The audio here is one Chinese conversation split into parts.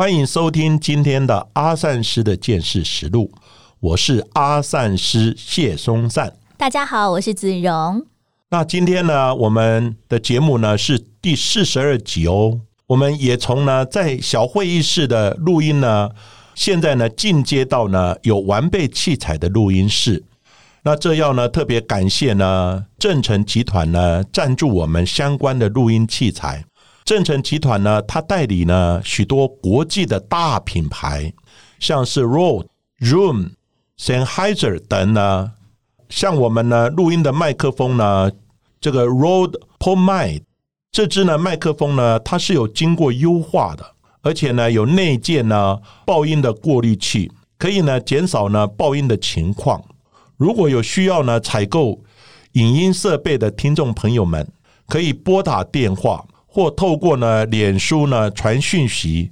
欢迎收听今天的阿善师的见识实录。我是阿善师谢松善。大家好，我是子荣。那今天呢，我们的节目呢是第四十二集哦。我们也从呢在小会议室的录音呢，现在呢进阶到呢有完备器材的录音室。那这要呢特别感谢呢正成集团呢赞助我们相关的录音器材。正成集团呢，它代理呢许多国际的大品牌，像是 Rode、Room、Sennheiser 等呢。像我们呢录音的麦克风呢，这个 Rode ProMic 这支呢麦克风呢，它是有经过优化的，而且呢有内建呢爆音的过滤器，可以呢减少呢爆音的情况。如果有需要呢采购影音设备的听众朋友们，可以拨打电话或透过呢脸书呢传讯息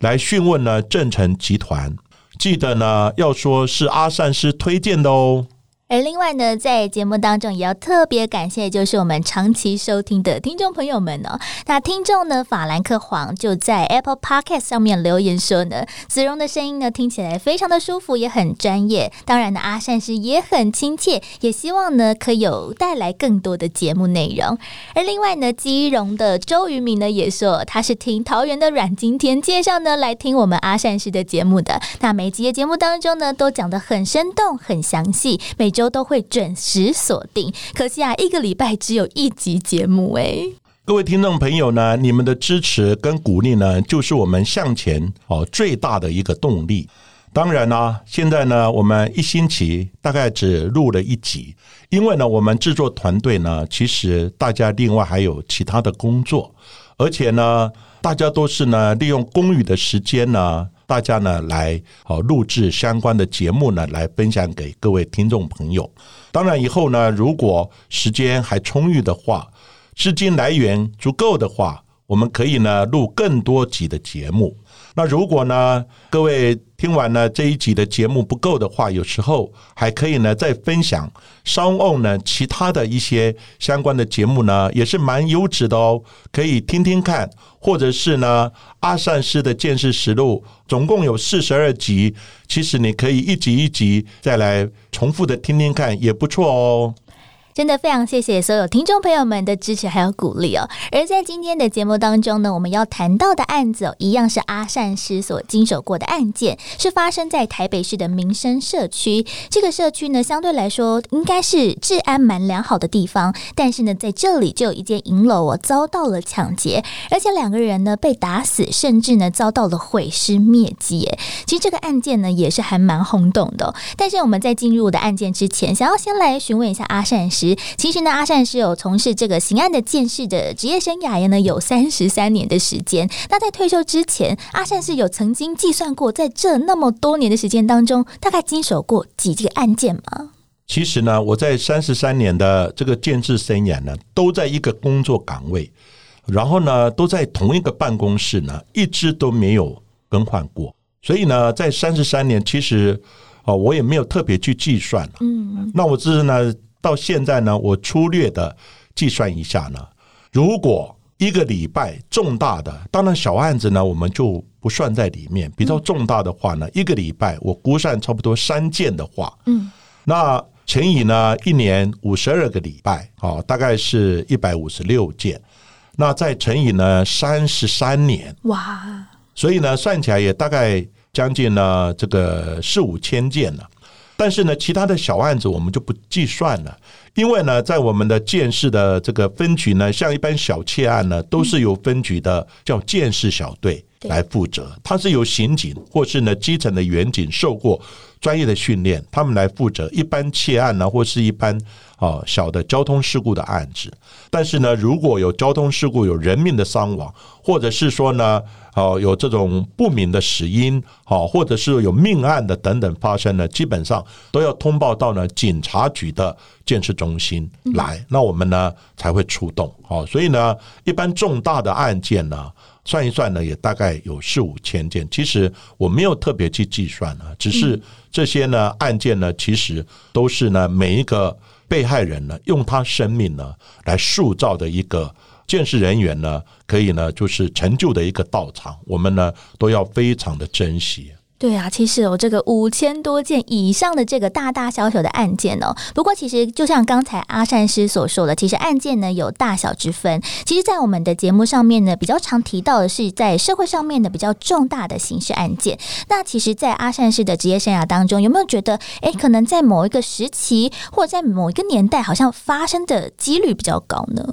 来询问呢正成集团。记得呢要说是阿善师推荐的哦。而另外呢，在节目当中也要特别感谢，就是我们长期收听的听众朋友们哦。那听众呢，法兰克黄就在 Apple Podcast 上面留言说呢，子荣的声音呢听起来非常的舒服，也很专业。当然呢，阿善师也很亲切，也希望呢可有带来更多的节目内容。而另外呢，基隆的周渝民呢也说，他是听桃园的阮经天介绍呢来听我们阿善师的节目的。那每集的节目当中呢，都讲的很生动、很详细，每周都会准时锁定，可惜啊，一个礼拜只有一集节目哎。各位听众朋友呢，你们的支持跟鼓励呢，就是我们向前哦最大的一个动力。当然呢，现在呢，我们一星期大概只录了一集，因为呢，我们制作团队呢，其实大家另外还有其他的工作，而且呢，大家都是呢利用公余的时间呢。大家呢来好录制相关的节目呢，来分享给各位听众朋友。当然以后呢，如果时间还充裕的话，资金来源足够的话，我们可以呢录更多集的节目。那如果呢，各位听完了这一集的节目不够的话，有时候还可以呢再分享稍后呢其他的一些相关的节目呢，也是蛮优质的哦，可以听听看，或者是呢阿善师的见识实录，总共有四十二集，其实你可以一集一集再来重复的听听看，也不错哦。真的非常谢谢所有听众朋友们的支持还有鼓励哦。而在今天的节目当中呢，我们要谈到的案子哦，一样是阿善师所经手过的案件，是发生在台北市的民生社区。这个社区呢，相对来说应该是治安蛮良好的地方，但是呢，在这里就有一间银楼哦遭到了抢劫，而且两个人呢被打死，甚至呢遭到了毁尸灭迹。其实这个案件呢也是还蛮轰动的。但是我们在进入的案件之前，想要先来询问一下阿善师。其实呢，阿善是有从事这个刑案的鉴识的职业生涯呢，有三十三年的时间。那在退休之前，阿善是有曾经计算过，在这那么多年的时间当中，大概经手过几个案件吗？其实呢，我在三十三年的这个建制生涯呢，都在一个工作岗位，然后呢，都在同一个办公室呢，一直都没有更换过。所以呢，在三十三年，其实哦，我也没有特别去计算。嗯，那我只是呢。到现在呢，我粗略的计算一下呢，如果一个礼拜重大的，当然小案子呢，我们就不算在里面。比较重大的话呢，一个礼拜我估算差不多三件的话，嗯，那乘以呢一年五十二个礼拜，哦，大概是一百五十六件，那再乘以呢三十三年，哇，所以呢算起来也大概将近呢这个四五千件了。但是呢，其他的小案子我们就不计算了，因为呢，在我们的建市的这个分局呢，像一般小窃案呢，都是由分局的叫建市小队来负责，它是由刑警或是呢基层的员警受过专业的训练，他们来负责。一般窃案呢，或是一般啊小的交通事故的案子。但是呢，如果有交通事故有人命的伤亡，或者是说呢哦有这种不明的死因，好或者是有命案的等等发生呢，基本上都要通报到呢警察局的建设中心来，那我们呢才会出动。好，所以呢，一般重大的案件呢。算一算呢，也大概有四五千件。其实我没有特别去计算啊，只是这些呢案件呢，其实都是呢每一个被害人呢，用他生命呢来塑造的一个建设人员呢，可以呢就是成就的一个道场，我们呢都要非常的珍惜。对啊，其实有这个五千多件以上的这个大大小小的案件哦。不过，其实就像刚才阿善师所说的，其实案件呢有大小之分。其实，在我们的节目上面呢，比较常提到的是在社会上面的比较重大的刑事案件。那其实，在阿善师的职业生涯当中，有没有觉得，哎，可能在某一个时期或者在某一个年代，好像发生的几率比较高呢？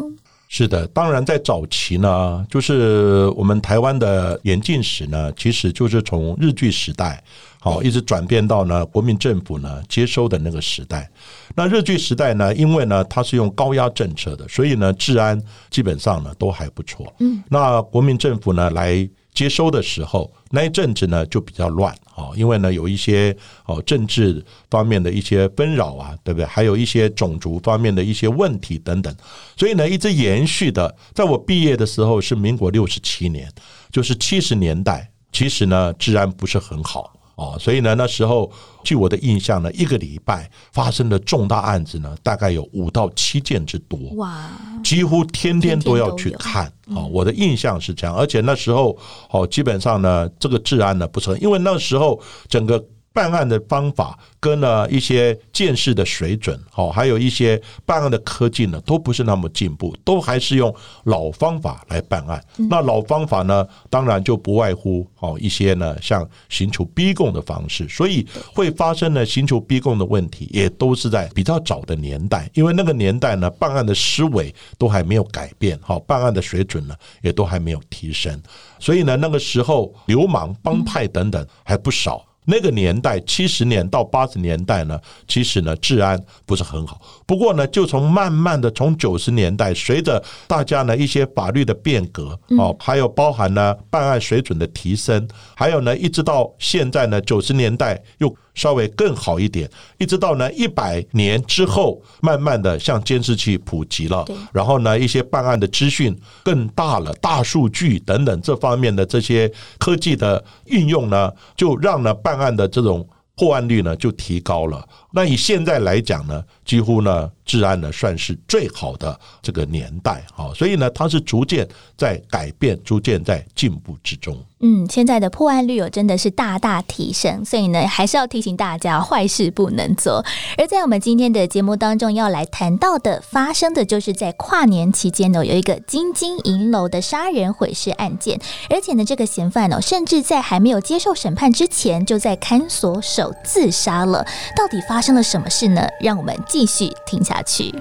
是的，当然在早期呢，就是我们台湾的严禁史呢，其实就是从日据时代好一直转变到呢国民政府呢接收的那个时代。那日据时代呢，因为呢它是用高压政策的，所以呢治安基本上呢都还不错。嗯，那国民政府呢来。接收的时候，那一阵子呢就比较乱啊，因为呢有一些哦政治方面的一些纷扰啊，对不对？还有一些种族方面的一些问题等等，所以呢一直延续的，在我毕业的时候是民国六十七年，就是七十年代，其实呢治安不是很好。哦，所以呢，那时候据我的印象呢，一个礼拜发生的重大案子呢，大概有五到七件之多。哇，几乎天天都要去看。哦，我的印象是这样，而且那时候哦，基本上呢，这个治安呢不成，因为那时候整个。办案的方法跟呢一些见识的水准，好，还有一些办案的科技呢，都不是那么进步，都还是用老方法来办案。那老方法呢，当然就不外乎哦一些呢，像刑求逼供的方式，所以会发生呢刑求逼供的问题，也都是在比较早的年代，因为那个年代呢，办案的思维都还没有改变，好，办案的水准呢，也都还没有提升，所以呢，那个时候流氓帮派等等还不少。那个年代，七十年到八十年代呢，其实呢治安不是很好。不过呢，就从慢慢的从九十年代，随着大家呢一些法律的变革，哦，还有包含呢办案水准的提升，还有呢一直到现在呢九十年代又。稍微更好一点，一直到呢一百年之后，慢慢的向监视器普及了，然后呢一些办案的资讯更大了，大数据等等这方面的这些科技的运用呢，就让呢办案的这种破案率呢就提高了。那以现在来讲呢，几乎呢。治安呢算是最好的这个年代啊，所以呢，它是逐渐在改变，逐渐在进步之中。嗯，现在的破案率有真的是大大提升，所以呢，还是要提醒大家，坏事不能做。而在我们今天的节目当中要来谈到的，发生的就是在跨年期间呢，有一个金金银楼的杀人毁尸案件，而且呢，这个嫌犯呢，甚至在还没有接受审判之前，就在看守所自杀了。到底发生了什么事呢？让我们继续听下。去。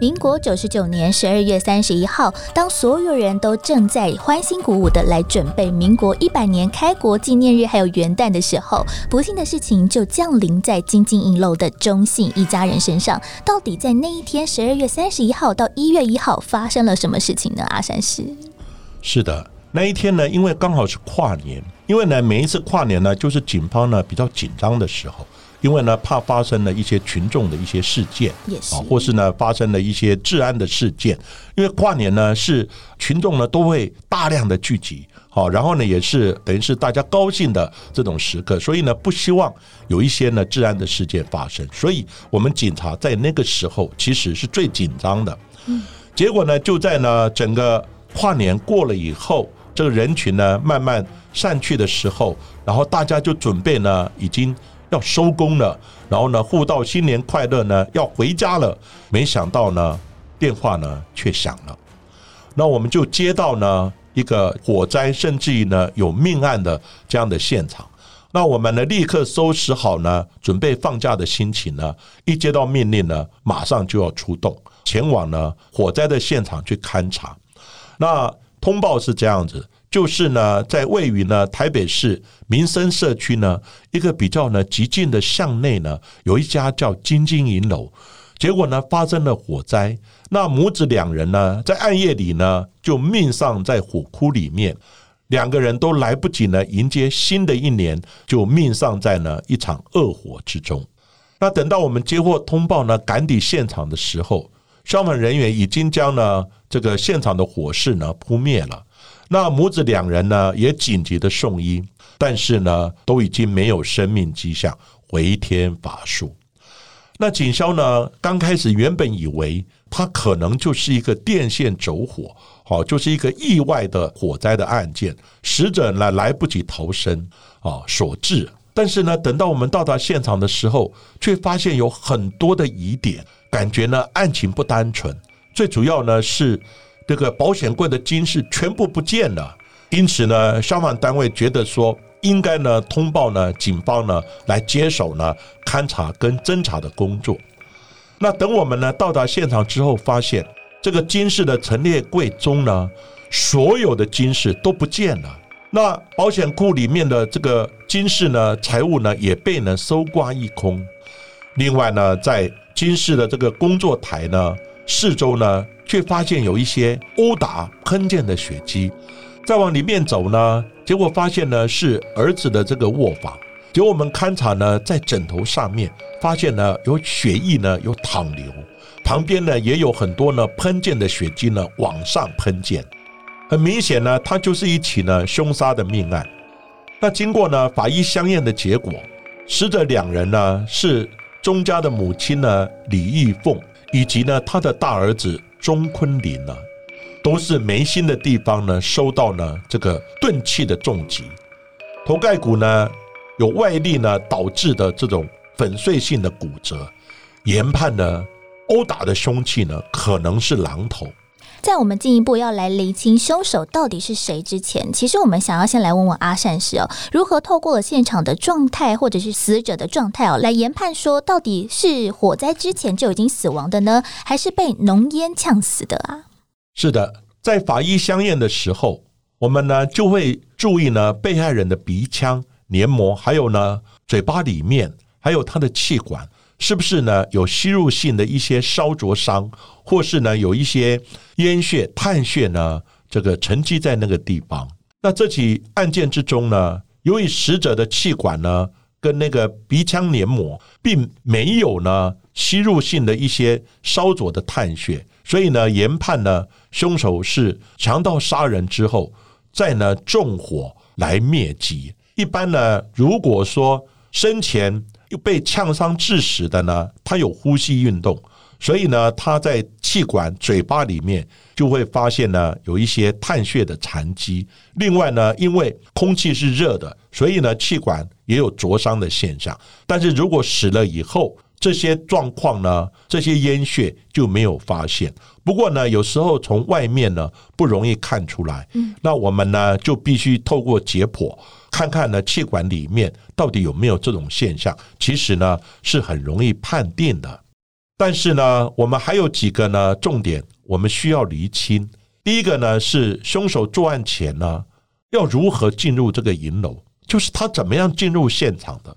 民国九十九年十二月三十一号，当所有人都正在欢欣鼓舞的来准备民国一百年开国纪念日还有元旦的时候，不幸的事情就降临在金金银楼的中信一家人身上。到底在那一天十二月三十一号到一月一号发生了什么事情呢？阿山师是的，那一天呢，因为刚好是跨年，因为呢每一次跨年呢，就是警方呢比较紧张的时候。因为呢，怕发生了一些群众的一些事件，啊，或是呢发生了一些治安的事件。因为跨年呢是群众呢都会大量的聚集，好，然后呢也是等于是大家高兴的这种时刻，所以呢不希望有一些呢治安的事件发生。所以我们警察在那个时候其实是最紧张的。嗯，结果呢就在呢整个跨年过了以后，这个人群呢慢慢散去的时候，然后大家就准备呢已经。要收工了，然后呢，互道新年快乐呢，要回家了。没想到呢，电话呢却响了。那我们就接到呢一个火灾，甚至于呢有命案的这样的现场。那我们呢立刻收拾好呢，准备放假的心情呢，一接到命令呢，马上就要出动，前往呢火灾的现场去勘察。那通报是这样子。就是呢，在位于呢台北市民生社区呢一个比较呢极近的巷内呢，有一家叫金金银楼。结果呢发生了火灾。那母子两人呢，在暗夜里呢，就命丧在火窟里面。两个人都来不及呢迎接新的一年，就命丧在呢一场恶火之中。那等到我们接获通报呢，赶抵现场的时候，消防人员已经将呢这个现场的火势呢扑灭了。那母子两人呢也紧急的送医，但是呢都已经没有生命迹象，回天乏术。那警消呢刚开始原本以为它可能就是一个电线走火。好，就是一个意外的火灾的案件，死者呢来不及逃生啊所致。但是呢，等到我们到达现场的时候，却发现有很多的疑点，感觉呢案情不单纯。最主要呢是这个保险柜的金饰全部不见了，因此呢，消防单位觉得说应该呢通报呢警方呢来接手呢勘查跟侦查的工作。那等我们呢到达现场之后，发现。这个金饰的陈列柜中呢，所有的金饰都不见了。那保险库里面的这个金饰呢，财物呢也被呢搜刮一空。另外呢，在金饰的这个工作台呢四周呢，却发现有一些殴打喷溅的血迹。再往里面走呢，结果发现呢是儿子的这个卧房。结果我们勘察呢，在枕头上面发现呢有血迹呢有淌流。旁边呢也有很多呢喷溅的血迹呢往上喷溅，很明显呢，它就是一起呢凶杀的命案。那经过呢法医相验的结果，死者两人呢是钟家的母亲呢李玉凤，以及呢她的大儿子钟坤林呢，都是眉心的地方呢收到呢这个钝器的重击，头盖骨呢有外力呢导致的这种粉碎性的骨折，研判呢。殴打的凶器呢，可能是榔头。在我们进一步要来厘清凶手到底是谁之前，其实我们想要先来问问阿善师哦，如何透过现场的状态或者是死者的状态哦，来研判说到底是火灾之前就已经死亡的呢，还是被浓烟呛死的啊？是的，在法医相验的时候，我们呢就会注意呢被害人的鼻腔黏膜，还有呢嘴巴里面，还有他的气管。是不是呢？有吸入性的一些烧灼伤，或是呢有一些烟血、碳血呢？这个沉积在那个地方。那这起案件之中呢，由于死者的气管呢跟那个鼻腔黏膜并没有呢吸入性的一些烧灼的碳血，所以呢研判呢凶手是强盗杀人之后再呢纵火来灭迹。一般呢，如果说生前。被呛伤致死的呢，他有呼吸运动，所以呢，他在气管、嘴巴里面就会发现呢有一些碳血的残迹。另外呢，因为空气是热的，所以呢，气管也有灼伤的现象。但是如果死了以后，这些状况呢，这些烟血就没有发现。不过呢，有时候从外面呢不容易看出来。嗯，那我们呢就必须透过解剖。看看呢，气管里面到底有没有这种现象？其实呢是很容易判定的。但是呢，我们还有几个呢重点，我们需要厘清。第一个呢是凶手作案前呢要如何进入这个银楼，就是他怎么样进入现场的。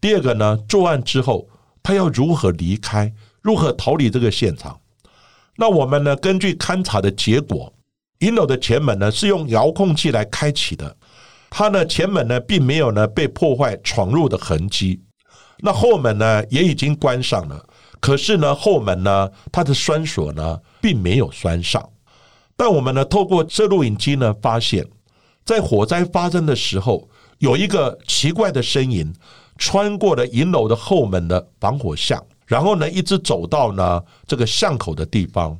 第二个呢，作案之后他要如何离开，如何逃离这个现场？那我们呢根据勘查的结果，银楼的前门呢是用遥控器来开启的。它呢前门呢并没有呢被破坏闯入的痕迹，那后门呢也已经关上了。可是呢后门呢它的栓锁呢并没有栓上。但我们呢透过这录影机呢发现，在火灾发生的时候，有一个奇怪的身影穿过了银楼的后门的防火巷，然后呢一直走到呢这个巷口的地方。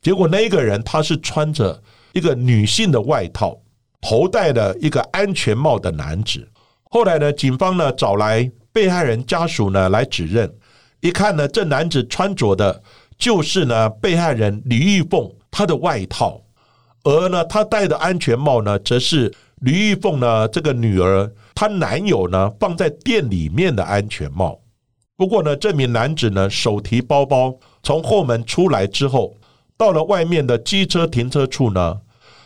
结果那一个人他是穿着一个女性的外套。头戴的一个安全帽的男子，后来呢，警方呢找来被害人家属呢来指认，一看呢，这男子穿着的就是呢被害人李玉凤她的外套，而呢他戴的安全帽呢，则是李玉凤呢这个女儿她男友呢放在店里面的安全帽。不过呢，这名男子呢手提包包从后门出来之后，到了外面的机车停车处呢。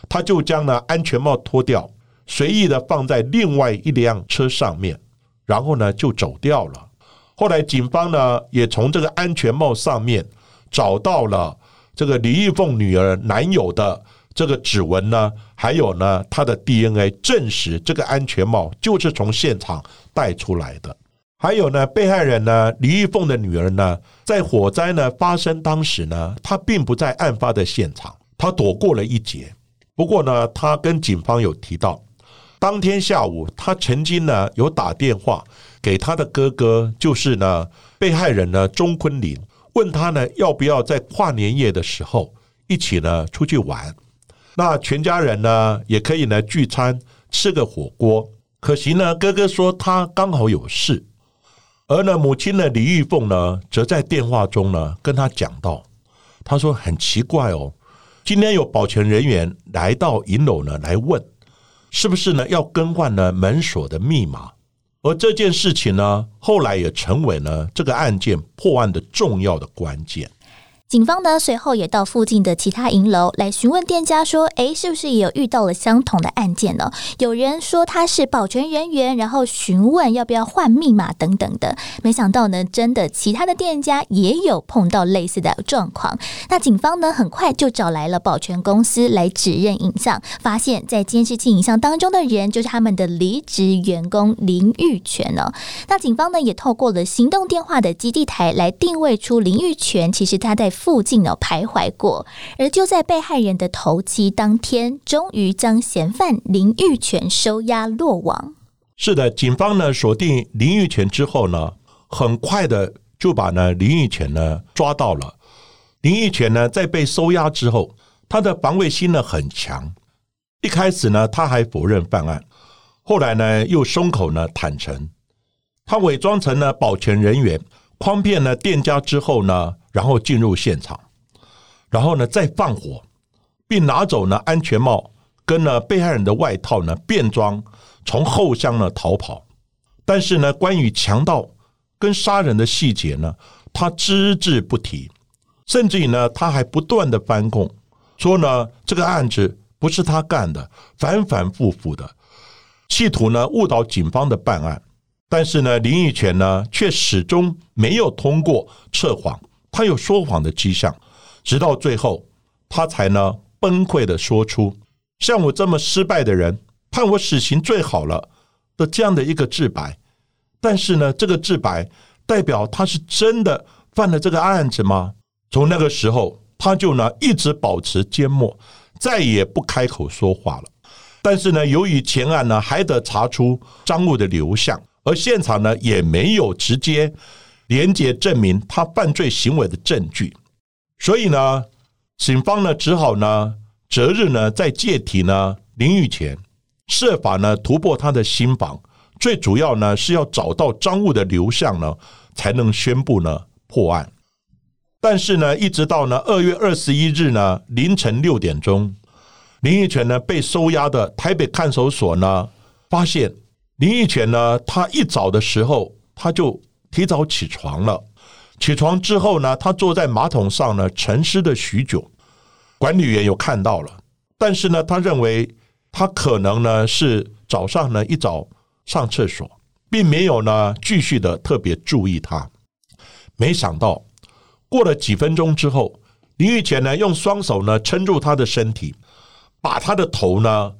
他就将呢安全帽脱掉，随意的放在另外一辆车上面，然后呢就走掉了。后来警方呢也从这个安全帽上面找到了这个李玉凤女儿男友的这个指纹呢，还有呢他的 DNA 证实这个安全帽就是从现场带出来的。还有呢，被害人呢李玉凤的女儿呢，在火灾呢发生当时呢，她并不在案发的现场，她躲过了一劫。不过呢，他跟警方有提到，当天下午他曾经呢有打电话。给他的哥哥，就是呢被害人呢钟坤林，问他呢要不要在跨年夜的时候一起呢出去玩，那全家人呢也可以呢聚餐吃个火锅。可惜呢哥哥说他刚好有事，而呢母亲呢李玉凤呢则在电话中呢跟他讲到，他说很奇怪哦，今天有保全人员来到银楼呢来问，是不是呢要更换呢门锁的密码。而这件事情呢，后来也成为了这个案件破案的重要的关键。警方呢，随后也到附近的其他银楼来询问店家，说：“诶，是不是也有遇到了相同的案件呢？”有人说他是保全人员，然后询问要不要换密码等等的。没想到呢，真的其他的店家也有碰到类似的状况。那警方呢，很快就找来了保全公司来指认影像，发现，在监视器影像当中的人就是他们的离职员工林玉泉呢。那警方呢，也透过了行动电话的基地台来定位出林玉泉，其实他在。附近呢徘徊过，而就在被害人的头七当天，终于将嫌犯林玉泉收押落网。是的，警方呢锁定林玉泉之后呢，很快的就把呢林玉泉呢抓到了。林玉泉呢在被收押之后，他的防卫心呢很强。一开始呢他还否认犯案，后来呢又松口呢坦诚，他伪装成了保全人员，诓骗了店家之后呢。然后进入现场，然后呢再放火，并拿走呢安全帽跟呢被害人的外套呢便装，从后巷呢逃跑。但是呢，关于强盗跟杀人的细节呢，他只字不提，甚至于呢，他还不断的翻供，说呢这个案子不是他干的，反反复复的，企图呢误导警方的办案。但是呢，林义全呢却始终没有通过测谎。他有说谎的迹象，直到最后，他才呢崩溃的说出：“像我这么失败的人，判我死刑最好了。”的这样的一个自白。但是呢，这个自白代表他是真的犯了这个案子吗？从那个时候，他就呢一直保持缄默，再也不开口说话了。但是呢，由于前案呢还得查出赃物的流向，而现场呢也没有直接。廉洁证明他犯罪行为的证据，所以呢，警方呢只好呢择日呢在借题呢林玉前设法呢突破他的心房，最主要呢是要找到赃物的流向呢，才能宣布呢破案。但是呢，一直到呢二月二十一日呢凌晨六点钟，林玉泉呢被收押的台北看守所呢，发现林玉泉呢他一早的时候他就。提早起床了，起床之后呢，他坐在马桶上呢，沉思了许久。管理员有看到了，但是呢，他认为他可能呢是早上呢一早上厕所，并没有呢继续的特别注意他。没想到过了几分钟之后，林玉泉呢用双手呢撑住他的身体，把他的头呢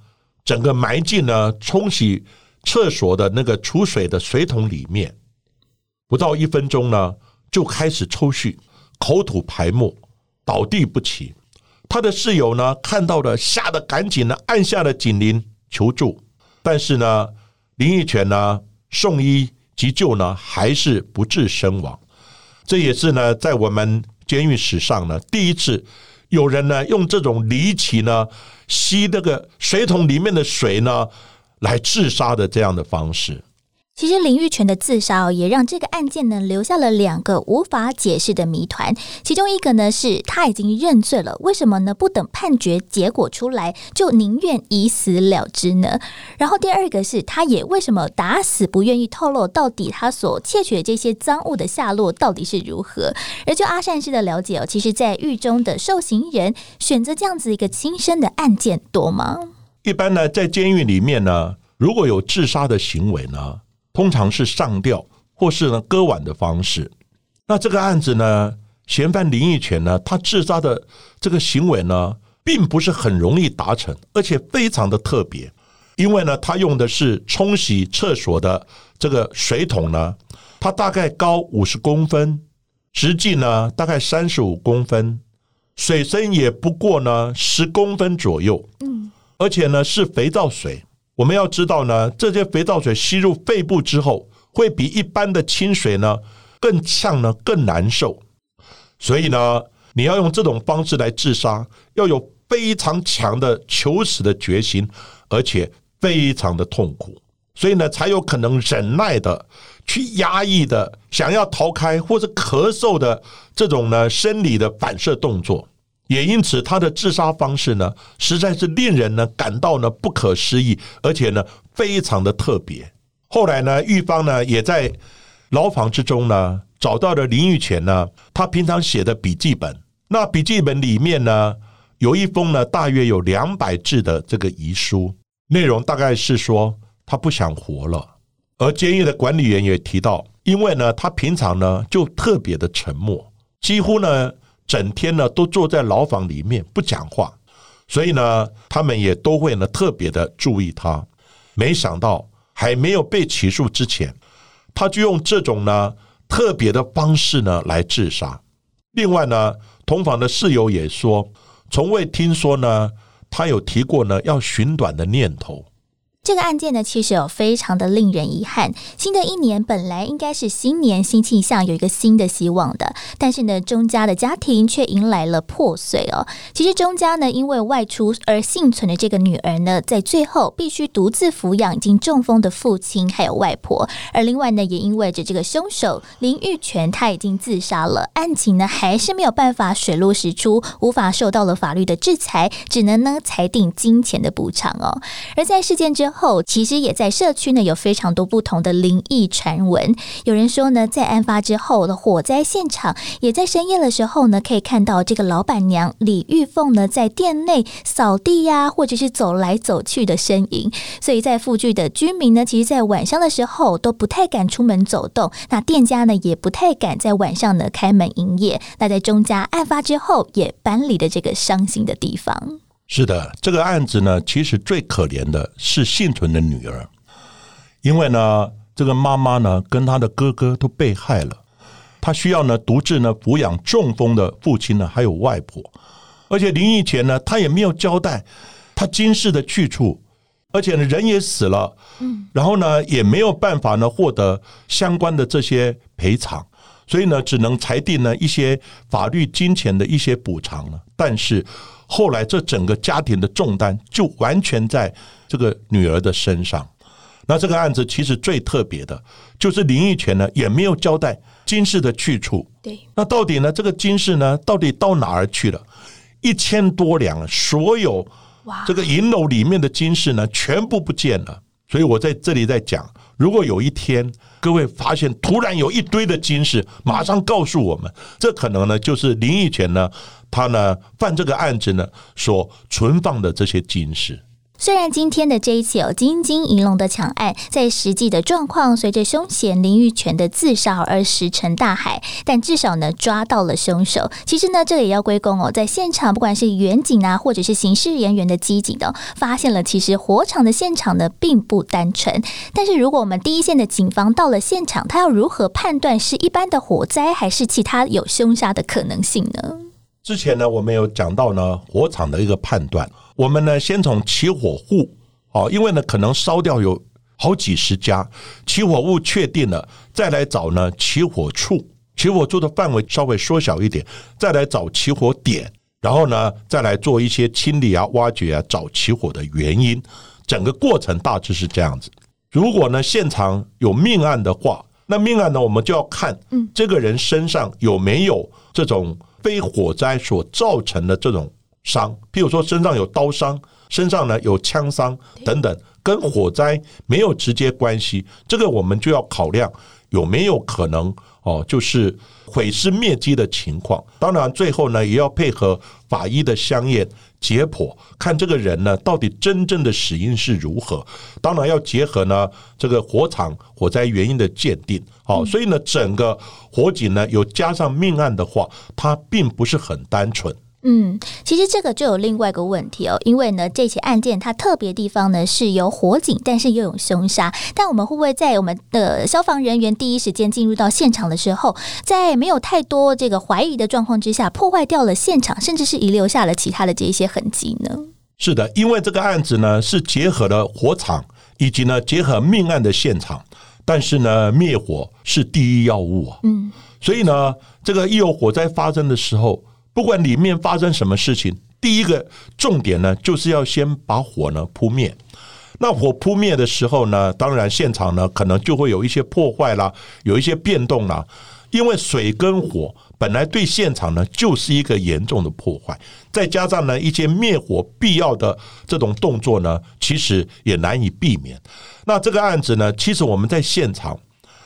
整个埋进了冲洗厕所的那个储水的水桶里面。不到一分钟呢，就开始抽搐、口吐白沫、倒地不起。他的室友呢看到了，吓得赶紧呢按下了警铃求助。但是呢，林义全呢送医急救呢，还是不治身亡。这也是呢，在我们监狱史上呢，第一次有人呢用这种离奇呢吸那个水桶里面的水呢来自杀的这样的方式。其实林玉泉的自杀，也让这个案件呢留下了两个无法解释的谜团。其中一个呢是他已经认罪了，为什么呢不等判决结果出来就宁愿以死了之呢？然后第二个是他也为什么打死不愿意透露到底他所窃取的这些赃物的下落到底是如何？而就阿善师的了解哦，其实在狱中的受刑人选择这样子一个轻生的案件多吗？一般呢，在监狱里面呢，如果有自杀的行为呢？通常是上吊或是呢割腕的方式。那这个案子呢，嫌犯林义全呢，他自杀的这个行为呢，并不是很容易达成，而且非常的特别，因为呢，他用的是冲洗厕所的这个水桶呢，它大概高五十公分，直径呢大概三十五公分，水深也不过呢十公分左右。嗯，而且呢是肥皂水。我们要知道呢，这些肥皂水吸入肺部之后，会比一般的清水呢更呛呢更难受。所以呢，你要用这种方式来自杀，要有非常强的求死的决心，而且非常的痛苦，所以呢，才有可能忍耐的去压抑的想要逃开或者咳嗽的这种呢生理的反射动作。也因此，他的自杀方式呢，实在是令人呢感到呢不可思议，而且呢非常的特别。后来呢，狱方呢也在牢房之中呢找到了林玉泉呢他平常写的笔记本。那笔记本里面呢有一封呢大约有两百字的这个遗书，内容大概是说他不想活了。而监狱的管理员也提到，因为呢他平常呢就特别的沉默，几乎呢。整天呢都坐在牢房里面不讲话，所以呢他们也都会呢特别的注意他。没想到还没有被起诉之前，他就用这种呢特别的方式呢来自杀。另外呢，同房的室友也说，从未听说呢他有提过呢要寻短的念头。这个案件呢，其实有非常的令人遗憾。新的一年本来应该是新年新气象，有一个新的希望的，但是呢，钟家的家庭却迎来了破碎哦。其实钟家呢，因为外出而幸存的这个女儿呢，在最后必须独自抚养已经中风的父亲还有外婆，而另外呢，也因为着这个凶手林玉泉他已经自杀了，案情呢还是没有办法水落石出，无法受到了法律的制裁，只能呢裁定金钱的补偿哦。而在事件之后。后其实也在社区呢，有非常多不同的灵异传闻。有人说呢，在案发之后的火灾现场，也在深夜的时候呢，可以看到这个老板娘李玉凤呢，在店内扫地呀，或者是走来走去的身影。所以在附近的居民呢，其实，在晚上的时候都不太敢出门走动。那店家呢，也不太敢在晚上呢开门营业。那在钟家案发之后，也搬离了这个伤心的地方。是的，这个案子呢，其实最可怜的是幸存的女儿，因为呢，这个妈妈呢跟她的哥哥都被害了，她需要呢独自呢抚养中风的父亲呢，还有外婆，而且临疫前呢，她也没有交代她今世的去处，而且呢人也死了，嗯，然后呢也没有办法呢获得相关的这些赔偿，所以呢只能裁定呢一些法律金钱的一些补偿了，但是。后来，这整个家庭的重担就完全在这个女儿的身上。那这个案子其实最特别的，就是林玉泉呢也没有交代金氏的去处。对，那到底呢？这个金氏呢，到底到哪儿去了？一千多两，所有这个银楼里面的金饰呢，全部不见了。所以我在这里在讲，如果有一天各位发现突然有一堆的金饰，马上告诉我们，这可能呢就是林玉泉呢。他呢犯这个案子呢，所存放的这些金饰。虽然今天的这一起有金金银龙的抢案，在实际的状况随着凶嫌林玉泉的自杀而石沉大海，但至少呢抓到了凶手。其实呢，这也要归功哦，在现场不管是远景啊，或者是刑事人员的机警的，发现了其实火场的现场呢并不单纯。但是如果我们第一线的警方到了现场，他要如何判断是一般的火灾，还是其他有凶杀的可能性呢？之前呢，我们有讲到呢火场的一个判断。我们呢先从起火户，哦，因为呢可能烧掉有好几十家，起火物确定了，再来找呢起火处，起火处的范围稍微缩小一点，再来找起火点，然后呢再来做一些清理啊、挖掘啊，找起火的原因。整个过程大致是这样子。如果呢现场有命案的话，那命案呢我们就要看，嗯，这个人身上有没有这种。非火灾所造成的这种伤，譬如说身上有刀伤，身上呢有枪伤等等，跟火灾没有直接关系，这个我们就要考量有没有可能哦，就是毁尸灭迹的情况。当然，最后呢，也要配合法医的相验解剖，看这个人呢到底真正的死因是如何。当然，要结合呢这个火场火灾原因的鉴定。好，所以呢，整个火警呢有加上命案的话，它并不是很单纯。嗯，其实这个就有另外一个问题哦，因为呢，这起案件它特别地方呢是有火警，但是又有凶杀。但我们会不会在我们的消防人员第一时间进入到现场的时候，在没有太多这个怀疑的状况之下，破坏掉了现场，甚至是遗留下了其他的这一些痕迹呢？是的，因为这个案子呢是结合了火场以及呢结合命案的现场，但是呢灭火是第一要务啊。嗯，所以呢，这个一有火灾发生的时候。不管里面发生什么事情，第一个重点呢，就是要先把火呢扑灭。那火扑灭的时候呢，当然现场呢可能就会有一些破坏啦，有一些变动啦。因为水跟火本来对现场呢就是一个严重的破坏，再加上呢一些灭火必要的这种动作呢，其实也难以避免。那这个案子呢，其实我们在现场。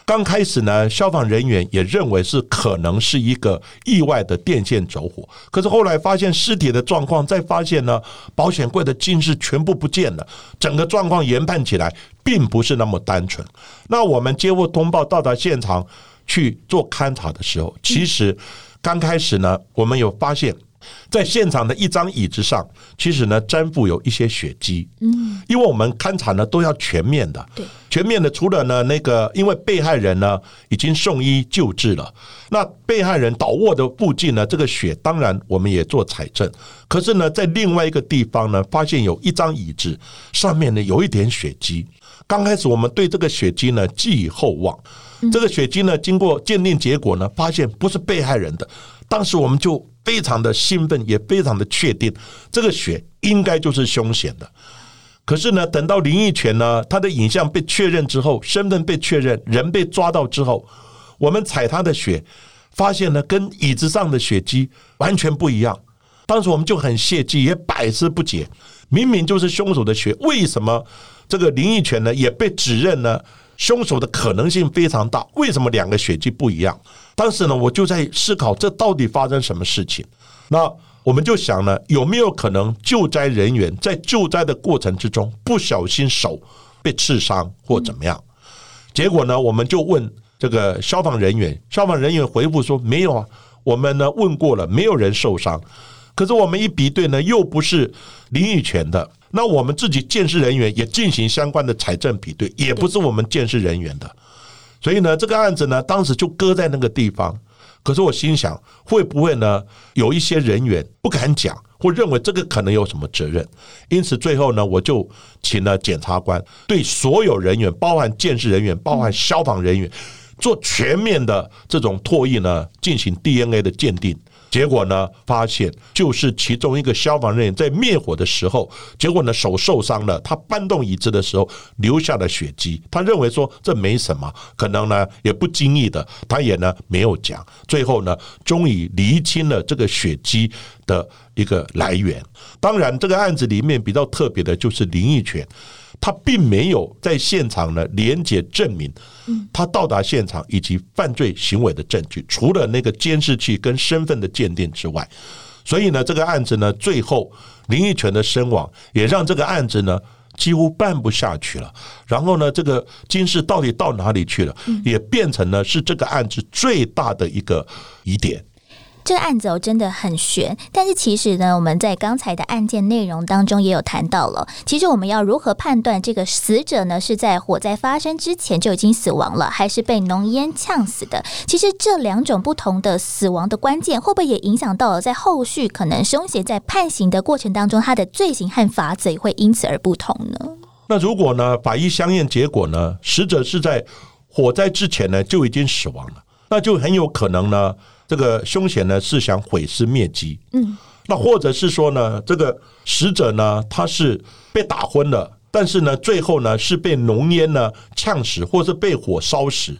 刚开始呢，消防人员也认为是可能是一个意外的电线走火，可是后来发现尸体的状况，再发现呢，保险柜的金饰全部不见了，整个状况研判起来并不是那么单纯。那我们接获通报到达现场去做勘查的时候，其实刚开始呢，我们有发现。在现场的一张椅子上，其实呢沾附有一些血迹。嗯，因为我们勘查呢都要全面的，对，全面的。除了呢那个，因为被害人呢已经送医救治了，那被害人倒卧的附近呢，这个血当然我们也做采证。可是呢，在另外一个地方呢，发现有一张椅子上面呢有一点血迹。刚开始我们对这个血迹呢寄以厚望，这个血迹呢经过鉴定结果呢，发现不是被害人的。当时我们就非常的兴奋，也非常的确定，这个血应该就是凶险的。可是呢，等到林奕泉呢，他的影像被确认之后，身份被确认，人被抓到之后，我们采他的血，发现呢，跟椅子上的血迹完全不一样。当时我们就很泄气，也百思不解，明明就是凶手的血，为什么这个林奕泉呢也被指认呢？凶手的可能性非常大，为什么两个血迹不一样？当时呢，我就在思考，这到底发生什么事情？那我们就想呢，有没有可能救灾人员在救灾的过程之中不小心手被刺伤或怎么样？结果呢，我们就问这个消防人员，消防人员回复说没有啊，我们呢问过了，没有人受伤。可是我们一比对呢，又不是林奕泉的。那我们自己建设人员也进行相关的财政比对，也不是我们建设人员的，所以呢，这个案子呢，当时就搁在那个地方。可是我心想，会不会呢，有一些人员不敢讲，或认为这个可能有什么责任？因此最后呢，我就请了检察官对所有人员，包含建设人员，包含消防人员，做全面的这种唾液呢，进行 DNA 的鉴定。结果呢？发现就是其中一个消防人员在灭火的时候，结果呢手受伤了。他搬动椅子的时候留下了血迹。他认为说这没什么，可能呢也不经意的，他也呢没有讲。最后呢，终于厘清了这个血迹的一个来源。当然，这个案子里面比较特别的就是林奕泉。他并没有在现场呢，连接证明他到达现场以及犯罪行为的证据，除了那个监视器跟身份的鉴定之外，所以呢，这个案子呢，最后林奕泉的身亡，也让这个案子呢几乎办不下去了。然后呢，这个金氏到底到哪里去了，也变成了是这个案子最大的一个疑点。这个案子哦真的很悬，但是其实呢，我们在刚才的案件内容当中也有谈到了。其实我们要如何判断这个死者呢是在火灾发生之前就已经死亡了，还是被浓烟呛死的？其实这两种不同的死亡的关键，会不会也影响到了在后续可能凶嫌在判刑的过程当中，他的罪行和法则会因此而不同呢？那如果呢，法医相验结果呢，死者是在火灾之前呢就已经死亡了，那就很有可能呢。这个凶险呢是想毁尸灭迹，嗯，那或者是说呢，这个死者呢他是被打昏了，但是呢最后呢是被浓烟呢呛死，或是被火烧死。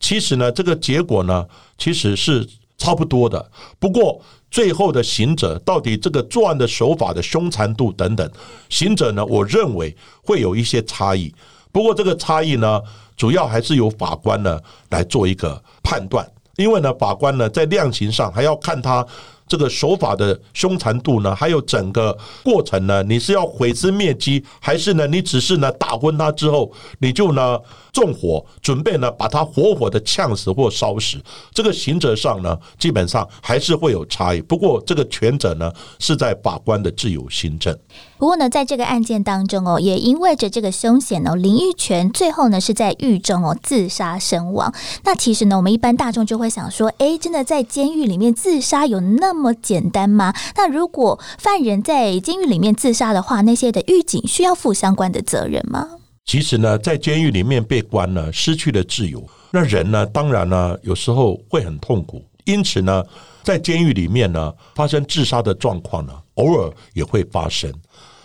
其实呢这个结果呢其实是差不多的，不过最后的行者到底这个作案的手法的凶残度等等，行者呢我认为会有一些差异。不过这个差异呢主要还是由法官呢来做一个判断。因为呢，法官呢在量刑上还要看他。这个手法的凶残度呢，还有整个过程呢，你是要毁尸灭迹，还是呢，你只是呢打昏他之后，你就呢纵火，准备呢把他活活的呛死或烧死？这个刑责上呢，基本上还是会有差异。不过这个权责呢，是在法官的自由心证。不过呢，在这个案件当中哦，也因为着这个凶险哦，林玉泉最后呢是在狱中哦自杀身亡。那其实呢，我们一般大众就会想说，哎，真的在监狱里面自杀有那么简单吗？那如果犯人在监狱里面自杀的话，那些的狱警需要负相关的责任吗？其实呢，在监狱里面被关了，失去了自由，那人呢，当然呢，有时候会很痛苦。因此呢，在监狱里面呢，发生自杀的状况呢，偶尔也会发生。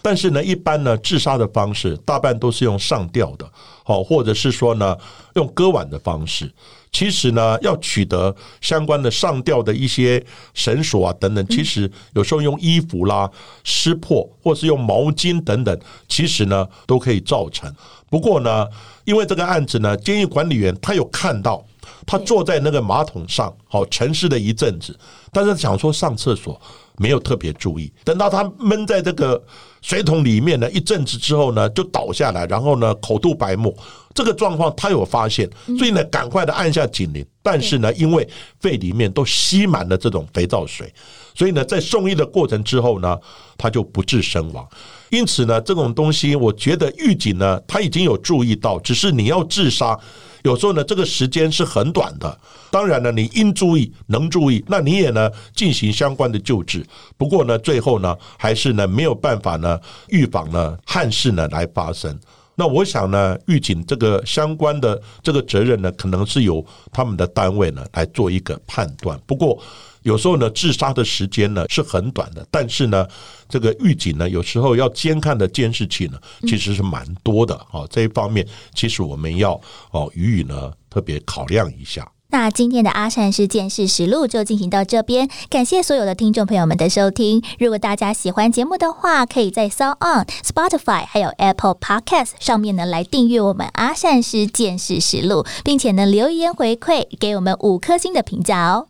但是呢，一般呢，自杀的方式大半都是用上吊的，好，或者是说呢，用割腕的方式。其实呢，要取得相关的上吊的一些绳索啊等等，其实有时候用衣服啦撕破，或是用毛巾等等，其实呢都可以造成。不过呢，因为这个案子呢，监狱管理员他有看到他坐在那个马桶上，好沉思了一阵子，但是想说上厕所。没有特别注意，等到他闷在这个水桶里面呢一阵子之后呢，就倒下来，然后呢口吐白沫，这个状况他有发现，所以呢赶快的按下警铃，但是呢因为肺里面都吸满了这种肥皂水，所以呢在送医的过程之后呢，他就不治身亡。因此呢这种东西，我觉得狱警呢他已经有注意到，只是你要自杀。有时候呢，这个时间是很短的。当然呢，你应注意，能注意，那你也呢进行相关的救治。不过呢，最后呢，还是呢没有办法呢预防呢憾事呢来发生。那我想呢，预警这个相关的这个责任呢，可能是由他们的单位呢来做一个判断。不过。有时候呢，自杀的时间呢是很短的，但是呢，这个狱警呢，有时候要监看的监视器呢，其实是蛮多的哦。这一方面，其实我们要哦予以呢特别考量一下。那今天的阿善是见识实录就进行到这边，感谢所有的听众朋友们的收听。如果大家喜欢节目的话，可以在 s o On、Spotify 还有 Apple Podcast 上面呢来订阅我们阿善是见识实录，并且呢留言回馈给我们五颗星的评价哦。